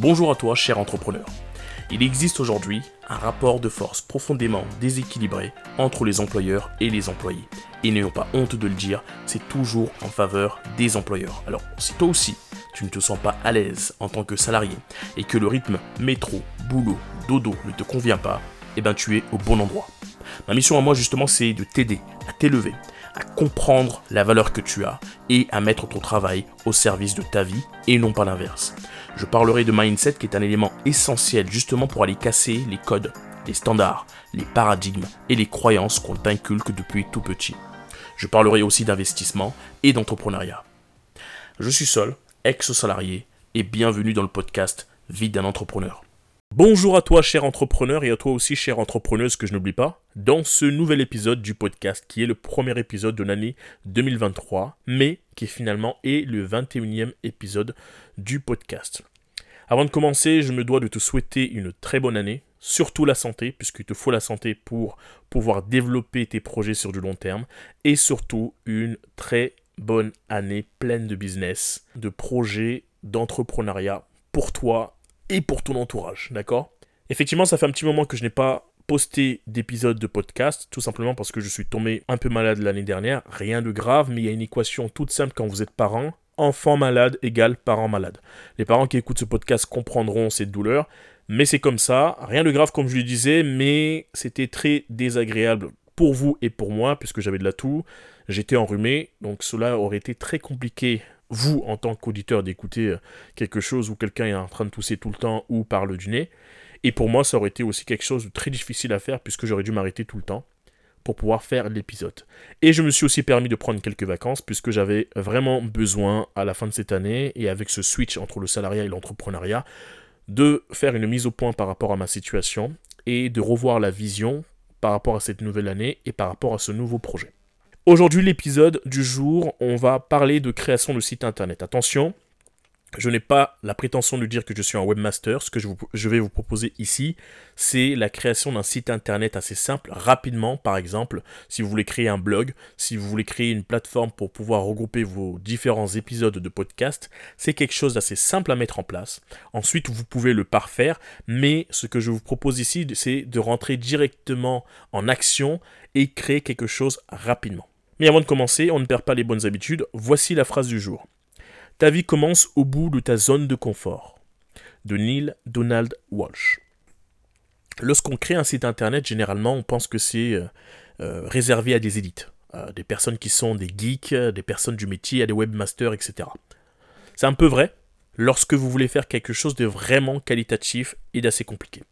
Bonjour à toi, cher entrepreneur. Il existe aujourd'hui un rapport de force profondément déséquilibré entre les employeurs et les employés. Et n'ayons pas honte de le dire, c'est toujours en faveur des employeurs. Alors, si toi aussi, tu ne te sens pas à l'aise en tant que salarié et que le rythme métro, boulot, dodo ne te convient pas, eh ben tu es au bon endroit. Ma mission à moi justement c'est de t'aider à t'élever, à comprendre la valeur que tu as et à mettre ton travail au service de ta vie et non pas l'inverse. Je parlerai de mindset qui est un élément essentiel justement pour aller casser les codes, les standards, les paradigmes et les croyances qu'on t'inculque depuis tout petit. Je parlerai aussi d'investissement et d'entrepreneuriat. Je suis seul, ex-salarié, et bienvenue dans le podcast Vie d'un entrepreneur. Bonjour à toi, cher entrepreneur, et à toi aussi, chère entrepreneuse, que je n'oublie pas, dans ce nouvel épisode du podcast, qui est le premier épisode de l'année 2023, mais qui finalement est le 21e épisode du podcast. Avant de commencer, je me dois de te souhaiter une très bonne année, surtout la santé, puisqu'il te faut la santé pour pouvoir développer tes projets sur du long terme, et surtout une très bonne année pleine de business, de projets, d'entrepreneuriat pour toi et pour ton entourage, d'accord? Effectivement, ça fait un petit moment que je n'ai pas posté d'épisode de podcast, tout simplement parce que je suis tombé un peu malade l'année dernière, rien de grave, mais il y a une équation toute simple quand vous êtes parent, enfant malade égale parent malade. Les parents qui écoutent ce podcast comprendront cette douleur, mais c'est comme ça, rien de grave comme je le disais, mais c'était très désagréable pour vous et pour moi, puisque j'avais de la toux, j'étais enrhumé, donc cela aurait été très compliqué vous, en tant qu'auditeur, d'écouter euh, quelque chose où quelqu'un est en train de tousser tout le temps ou parle du nez. Et pour moi, ça aurait été aussi quelque chose de très difficile à faire puisque j'aurais dû m'arrêter tout le temps pour pouvoir faire l'épisode. Et je me suis aussi permis de prendre quelques vacances puisque j'avais vraiment besoin à la fin de cette année et avec ce switch entre le salariat et l'entrepreneuriat de faire une mise au point par rapport à ma situation et de revoir la vision par rapport à cette nouvelle année et par rapport à ce nouveau projet. Aujourd'hui, l'épisode du jour, on va parler de création de site internet. Attention, je n'ai pas la prétention de dire que je suis un webmaster. Ce que je, vais vous proposer ici, c'est la création d'un site internet assez simple, rapidement. Par exemple, si vous voulez créer un blog, si vous voulez créer une plateforme pour pouvoir regrouper vos différents épisodes de podcast, c'est quelque chose d'assez simple à mettre en place. Ensuite, vous pouvez le parfaire, mais ce que je vous propose ici, c'est de rentrer directement en action et créer quelque chose rapidement. Mais avant de commencer, on ne perd pas les bonnes habitudes. Voici la phrase du jour. Ta vie commence au bout de ta zone de confort. De Neil Donald Walsh. Lorsqu'on crée un site internet, généralement, on pense que c'est euh, euh, réservé à des élites, des personnes qui sont des geeks, des personnes du métier, à des webmasters, etc. C'est un peu vrai lorsque vous voulez faire quelque chose de vraiment qualitatif et d'assez compliqué.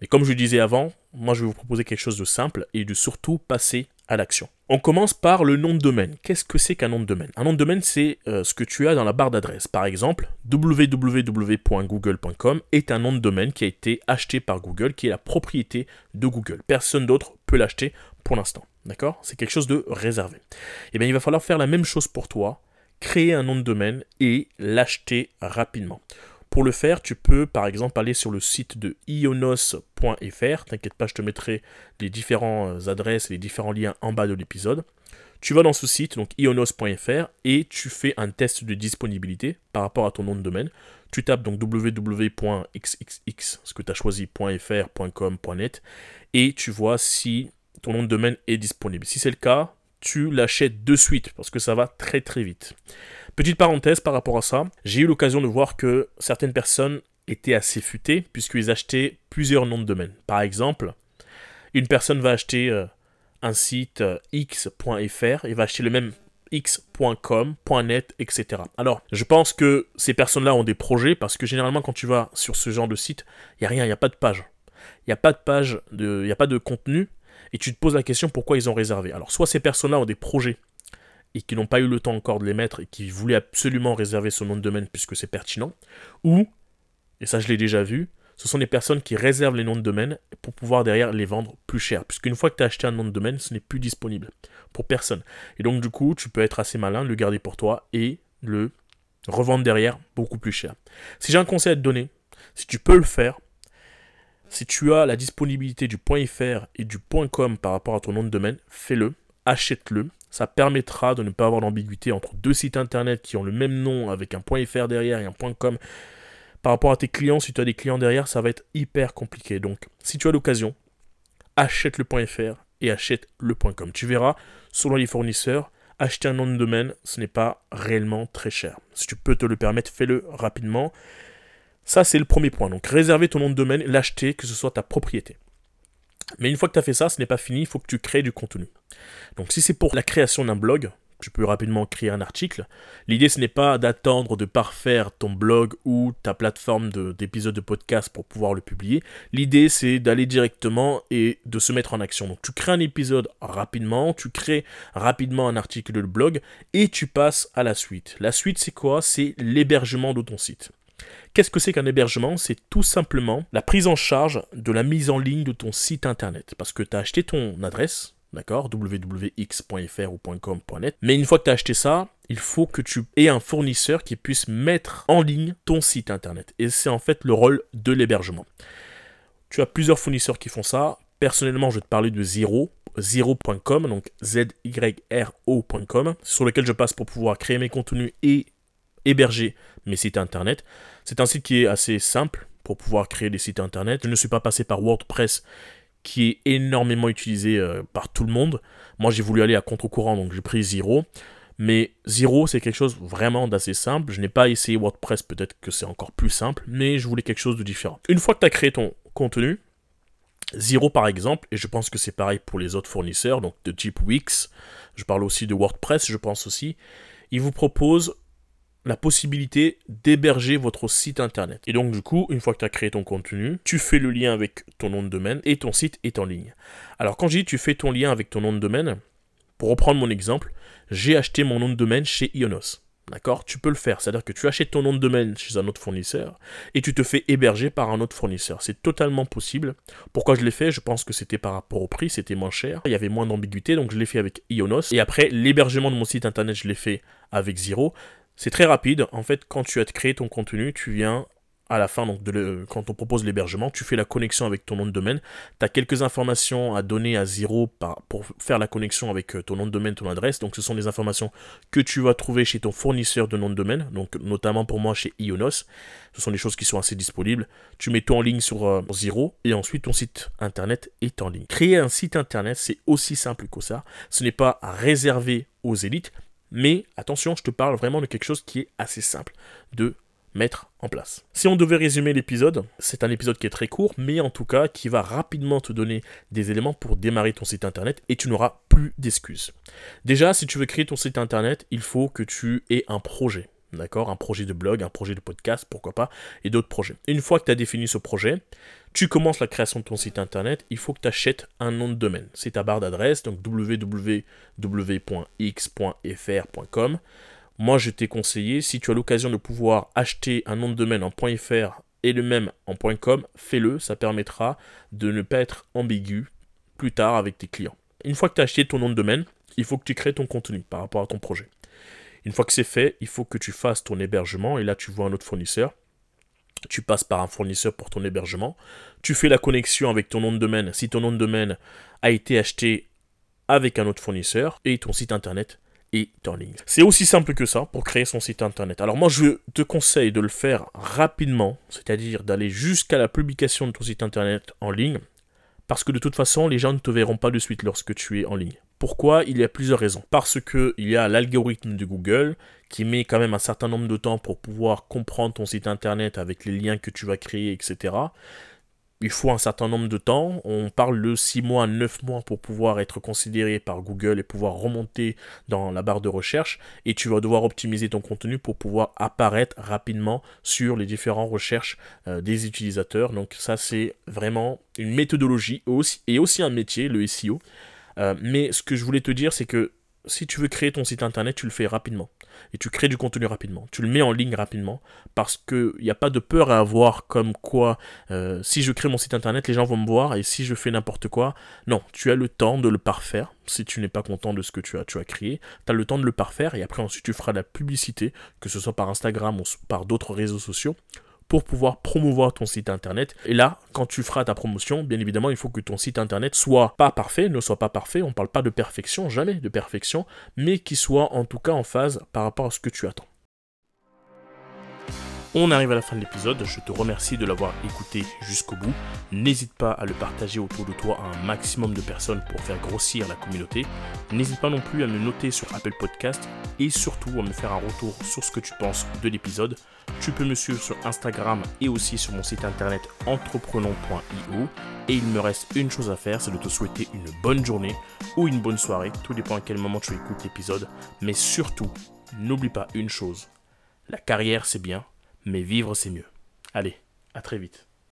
Mais comme je disais avant, moi je vais vous proposer quelque chose de simple et de surtout passer à l'action. On commence par le nom de domaine. Qu'est-ce que c'est qu'un nom de domaine? Un nom de domaine, c'est euh, ce que tu as dans la barre d'adresse. Par exemple, www.google.com est un nom de domaine qui a été acheté par Google, qui est la propriété de Google. Personne d'autre peut l'acheter pour l'instant. D'accord? C'est quelque chose de réservé. Eh bien, il va falloir faire la même chose pour toi, créer un nom de domaine et l'acheter rapidement. Pour le faire, tu peux par exemple aller sur le site de ionos.fr. T'inquiète pas, je te mettrai les différentes adresses et les différents liens en bas de l'épisode. Tu vas dans ce site, donc ionos.fr, et tu fais un test de disponibilité par rapport à ton nom de domaine. Tu tapes donc www.xxx, ce que tu as choisi, et tu vois si ton nom de domaine est disponible. Si c'est le cas, tu l'achètes de suite parce que ça va très très vite. Petite parenthèse par rapport à ça, j'ai eu l'occasion de voir que certaines personnes étaient assez futées puisqu'ils achetaient plusieurs noms de domaine. Par exemple, une personne va acheter euh, un site euh, x.fr et va acheter le même x.com, .net, etc. Alors, je pense que ces personnes-là ont des projets parce que généralement quand tu vas sur ce genre de site, il n'y a rien, il n'y a pas de page. Il n'y a pas de page, il n'y a pas de contenu, et tu te poses la question pourquoi ils ont réservé? Alors, soit ces personnes-là ont des projets et qui n'ont pas eu le temps encore de les mettre et qui voulaient absolument réserver ce nom de domaine puisque c'est pertinent, ou, et ça je l'ai déjà vu, ce sont des personnes qui réservent les noms de domaine pour pouvoir derrière les vendre plus cher. Puisqu'une fois que tu as acheté un nom de domaine, ce n'est plus disponible pour personne. Et donc du coup, tu peux être assez malin, le garder pour toi et le revendre derrière beaucoup plus cher. Si j'ai un conseil à te donner, si tu peux le faire, si tu as la disponibilité du .fr et du .com par rapport à ton nom de domaine, fais-le, achète-le. Ça permettra de ne pas avoir d'ambiguïté entre deux sites internet qui ont le même nom avec un .fr derrière et un .com par rapport à tes clients, si tu as des clients derrière, ça va être hyper compliqué. Donc, si tu as l'occasion, achète le .fr et achète le .com. Tu verras, selon les fournisseurs, acheter un nom de domaine, ce n'est pas réellement très cher. Si tu peux te le permettre, fais-le rapidement. Ça, c'est le premier point. Donc, réserver ton nom de domaine, l'acheter, que ce soit ta propriété. Mais une fois que tu as fait ça, ce n'est pas fini, il faut que tu crées du contenu. Donc, si c'est pour la création d'un blog, tu peux rapidement créer un article. L'idée, ce n'est pas d'attendre de parfaire ton blog ou ta plateforme d'épisodes de, podcast pour pouvoir le publier. L'idée, c'est d'aller directement et de se mettre en action. Donc, tu crées un épisode rapidement, tu crées rapidement un article de blog et tu passes à la suite. La suite, c'est quoi? C'est l'hébergement de ton site. Qu'est-ce que c'est qu'un hébergement? C'est tout simplement la prise en charge de la mise en ligne de ton site internet. Parce que tu as acheté ton adresse, d'accord? Www.x.fr ou .com.net. Mais une fois que tu as acheté ça, il faut que tu aies un fournisseur qui puisse mettre en ligne ton site internet. Et c'est en fait le rôle de l'hébergement. Tu as plusieurs fournisseurs qui font ça. Personnellement, je vais te parler de Zero, zero.com, donc Z-Y-R-O.com, sur lequel je passe pour pouvoir créer mes contenus et héberger mes sites internet. C'est un site qui est assez simple pour pouvoir créer des sites internet. Je ne suis pas passé par WordPress qui est énormément utilisé euh, par tout le monde. Moi, j'ai voulu aller à contre-courant, donc j'ai pris Zero. Mais Zero, c'est quelque chose vraiment d'assez simple. Je n'ai pas essayé WordPress, peut-être que c'est encore plus simple, mais je voulais quelque chose de différent. Une fois que tu as créé ton contenu, Zero par exemple, et je pense que c'est pareil pour les autres fournisseurs, donc de type Wix, je parle aussi de WordPress, je pense aussi, il vous propose la possibilité d'héberger votre site internet. Et donc du coup, une fois que tu as créé ton contenu, tu fais le lien avec ton nom de domaine et ton site est en ligne. Alors quand je dis tu fais ton lien avec ton nom de domaine, pour reprendre mon exemple, j'ai acheté mon nom de domaine chez Ionos. D'accord? Tu peux le faire. C'est-à-dire que tu achètes ton nom de domaine chez un autre fournisseur et tu te fais héberger par un autre fournisseur. C'est totalement possible. Pourquoi je l'ai fait? Je pense que c'était par rapport au prix, c'était moins cher. Il y avait moins d'ambiguïté, donc je l'ai fait avec Ionos. Et après, l'hébergement de mon site internet, je l'ai fait avec Zero. C'est très rapide. En fait, quand tu as créé ton contenu, tu viens à la fin, donc quand on propose l'hébergement, tu fais la connexion avec ton nom de domaine. Tu as quelques informations à donner à zéro pour faire la connexion avec euh, ton nom de domaine, ton adresse. Donc ce sont des informations que tu vas trouver chez ton fournisseur de nom de domaine, donc notamment pour moi chez Ionos. Ce sont des choses qui sont assez disponibles. Tu mets tout en ligne sur euh, zéro et ensuite ton site internet est en ligne. Créer un site internet, c'est aussi simple que ça. Ce n'est pas réservé aux élites, mais attention, je te parle vraiment de quelque chose qui est assez simple de mettre en place. Si on devait résumer l'épisode, c'est un épisode qui est très court, mais en tout cas qui va rapidement te donner des éléments pour démarrer ton site internet et tu n'auras plus d'excuses. Déjà, si tu veux créer ton site internet, il faut que tu aies un projet. D'accord? Un projet de blog, un projet de podcast, pourquoi pas, et d'autres projets. Une fois que tu as défini ce projet, tu commences la création de ton site internet, il faut que tu achètes un nom de domaine. C'est ta barre d'adresse, donc www.x.fr.com. Moi, je t'ai conseillé, si tu as l'occasion de pouvoir acheter un nom de domaine en .fr et le même en .com, fais-le, ça permettra de ne pas être ambigu plus tard avec tes clients. Une fois que tu as acheté ton nom de domaine, il faut que tu crées ton contenu par rapport à ton projet. Une fois que c'est fait, il faut que tu fasses ton hébergement et là tu vois un autre fournisseur. Tu passes par un fournisseur pour ton hébergement. Tu fais la connexion avec ton nom de domaine si ton nom de domaine a été acheté avec un autre fournisseur et ton site internet est en ligne. C'est aussi simple que ça pour créer son site internet. Alors moi je te conseille de le faire rapidement, c'est-à-dire d'aller jusqu'à la publication de ton site internet en ligne, parce que de toute façon les gens ne te verront pas de suite lorsque tu es en ligne. Pourquoi Il y a plusieurs raisons. Parce que il y a l'algorithme de Google qui met quand même un certain nombre de temps pour pouvoir comprendre ton site internet avec les liens que tu vas créer, etc. Il faut un certain nombre de temps. On parle de 6 mois, 9 mois pour pouvoir être considéré par Google et pouvoir remonter dans la barre de recherche. Et tu vas devoir optimiser ton contenu pour pouvoir apparaître rapidement sur les différentes recherches euh, des utilisateurs. Donc ça c'est vraiment une méthodologie et aussi un métier, le SEO. Euh, mais ce que je voulais te dire, c'est que si tu veux créer ton site internet, tu le fais rapidement. Et tu crées du contenu rapidement. Tu le mets en ligne rapidement. Parce qu'il n'y a pas de peur à avoir comme quoi, euh, si je crée mon site internet, les gens vont me voir. Et si je fais n'importe quoi, non, tu as le temps de le parfaire. Si tu n'es pas content de ce que tu as, tu as créé, tu as le temps de le parfaire. Et après, ensuite, tu feras la publicité, que ce soit par Instagram ou par d'autres réseaux sociaux pour pouvoir promouvoir ton site internet. Et là, quand tu feras ta promotion, bien évidemment, il faut que ton site internet soit pas parfait, ne soit pas parfait. On parle pas de perfection, jamais de perfection, mais qu'il soit en tout cas en phase par rapport à ce que tu attends. On arrive à la fin de l'épisode, je te remercie de l'avoir écouté jusqu'au bout. N'hésite pas à le partager autour de toi à un maximum de personnes pour faire grossir la communauté. N'hésite pas non plus à me noter sur Apple Podcast et surtout à me faire un retour sur ce que tu penses de l'épisode. Tu peux me suivre sur Instagram et aussi sur mon site internet entreprenons.io. Et il me reste une chose à faire, c'est de te souhaiter une bonne journée ou une bonne soirée, tout dépend à quel moment tu écoutes l'épisode. Mais surtout, n'oublie pas une chose, la carrière c'est bien, mais vivre c'est mieux. Allez, à très vite.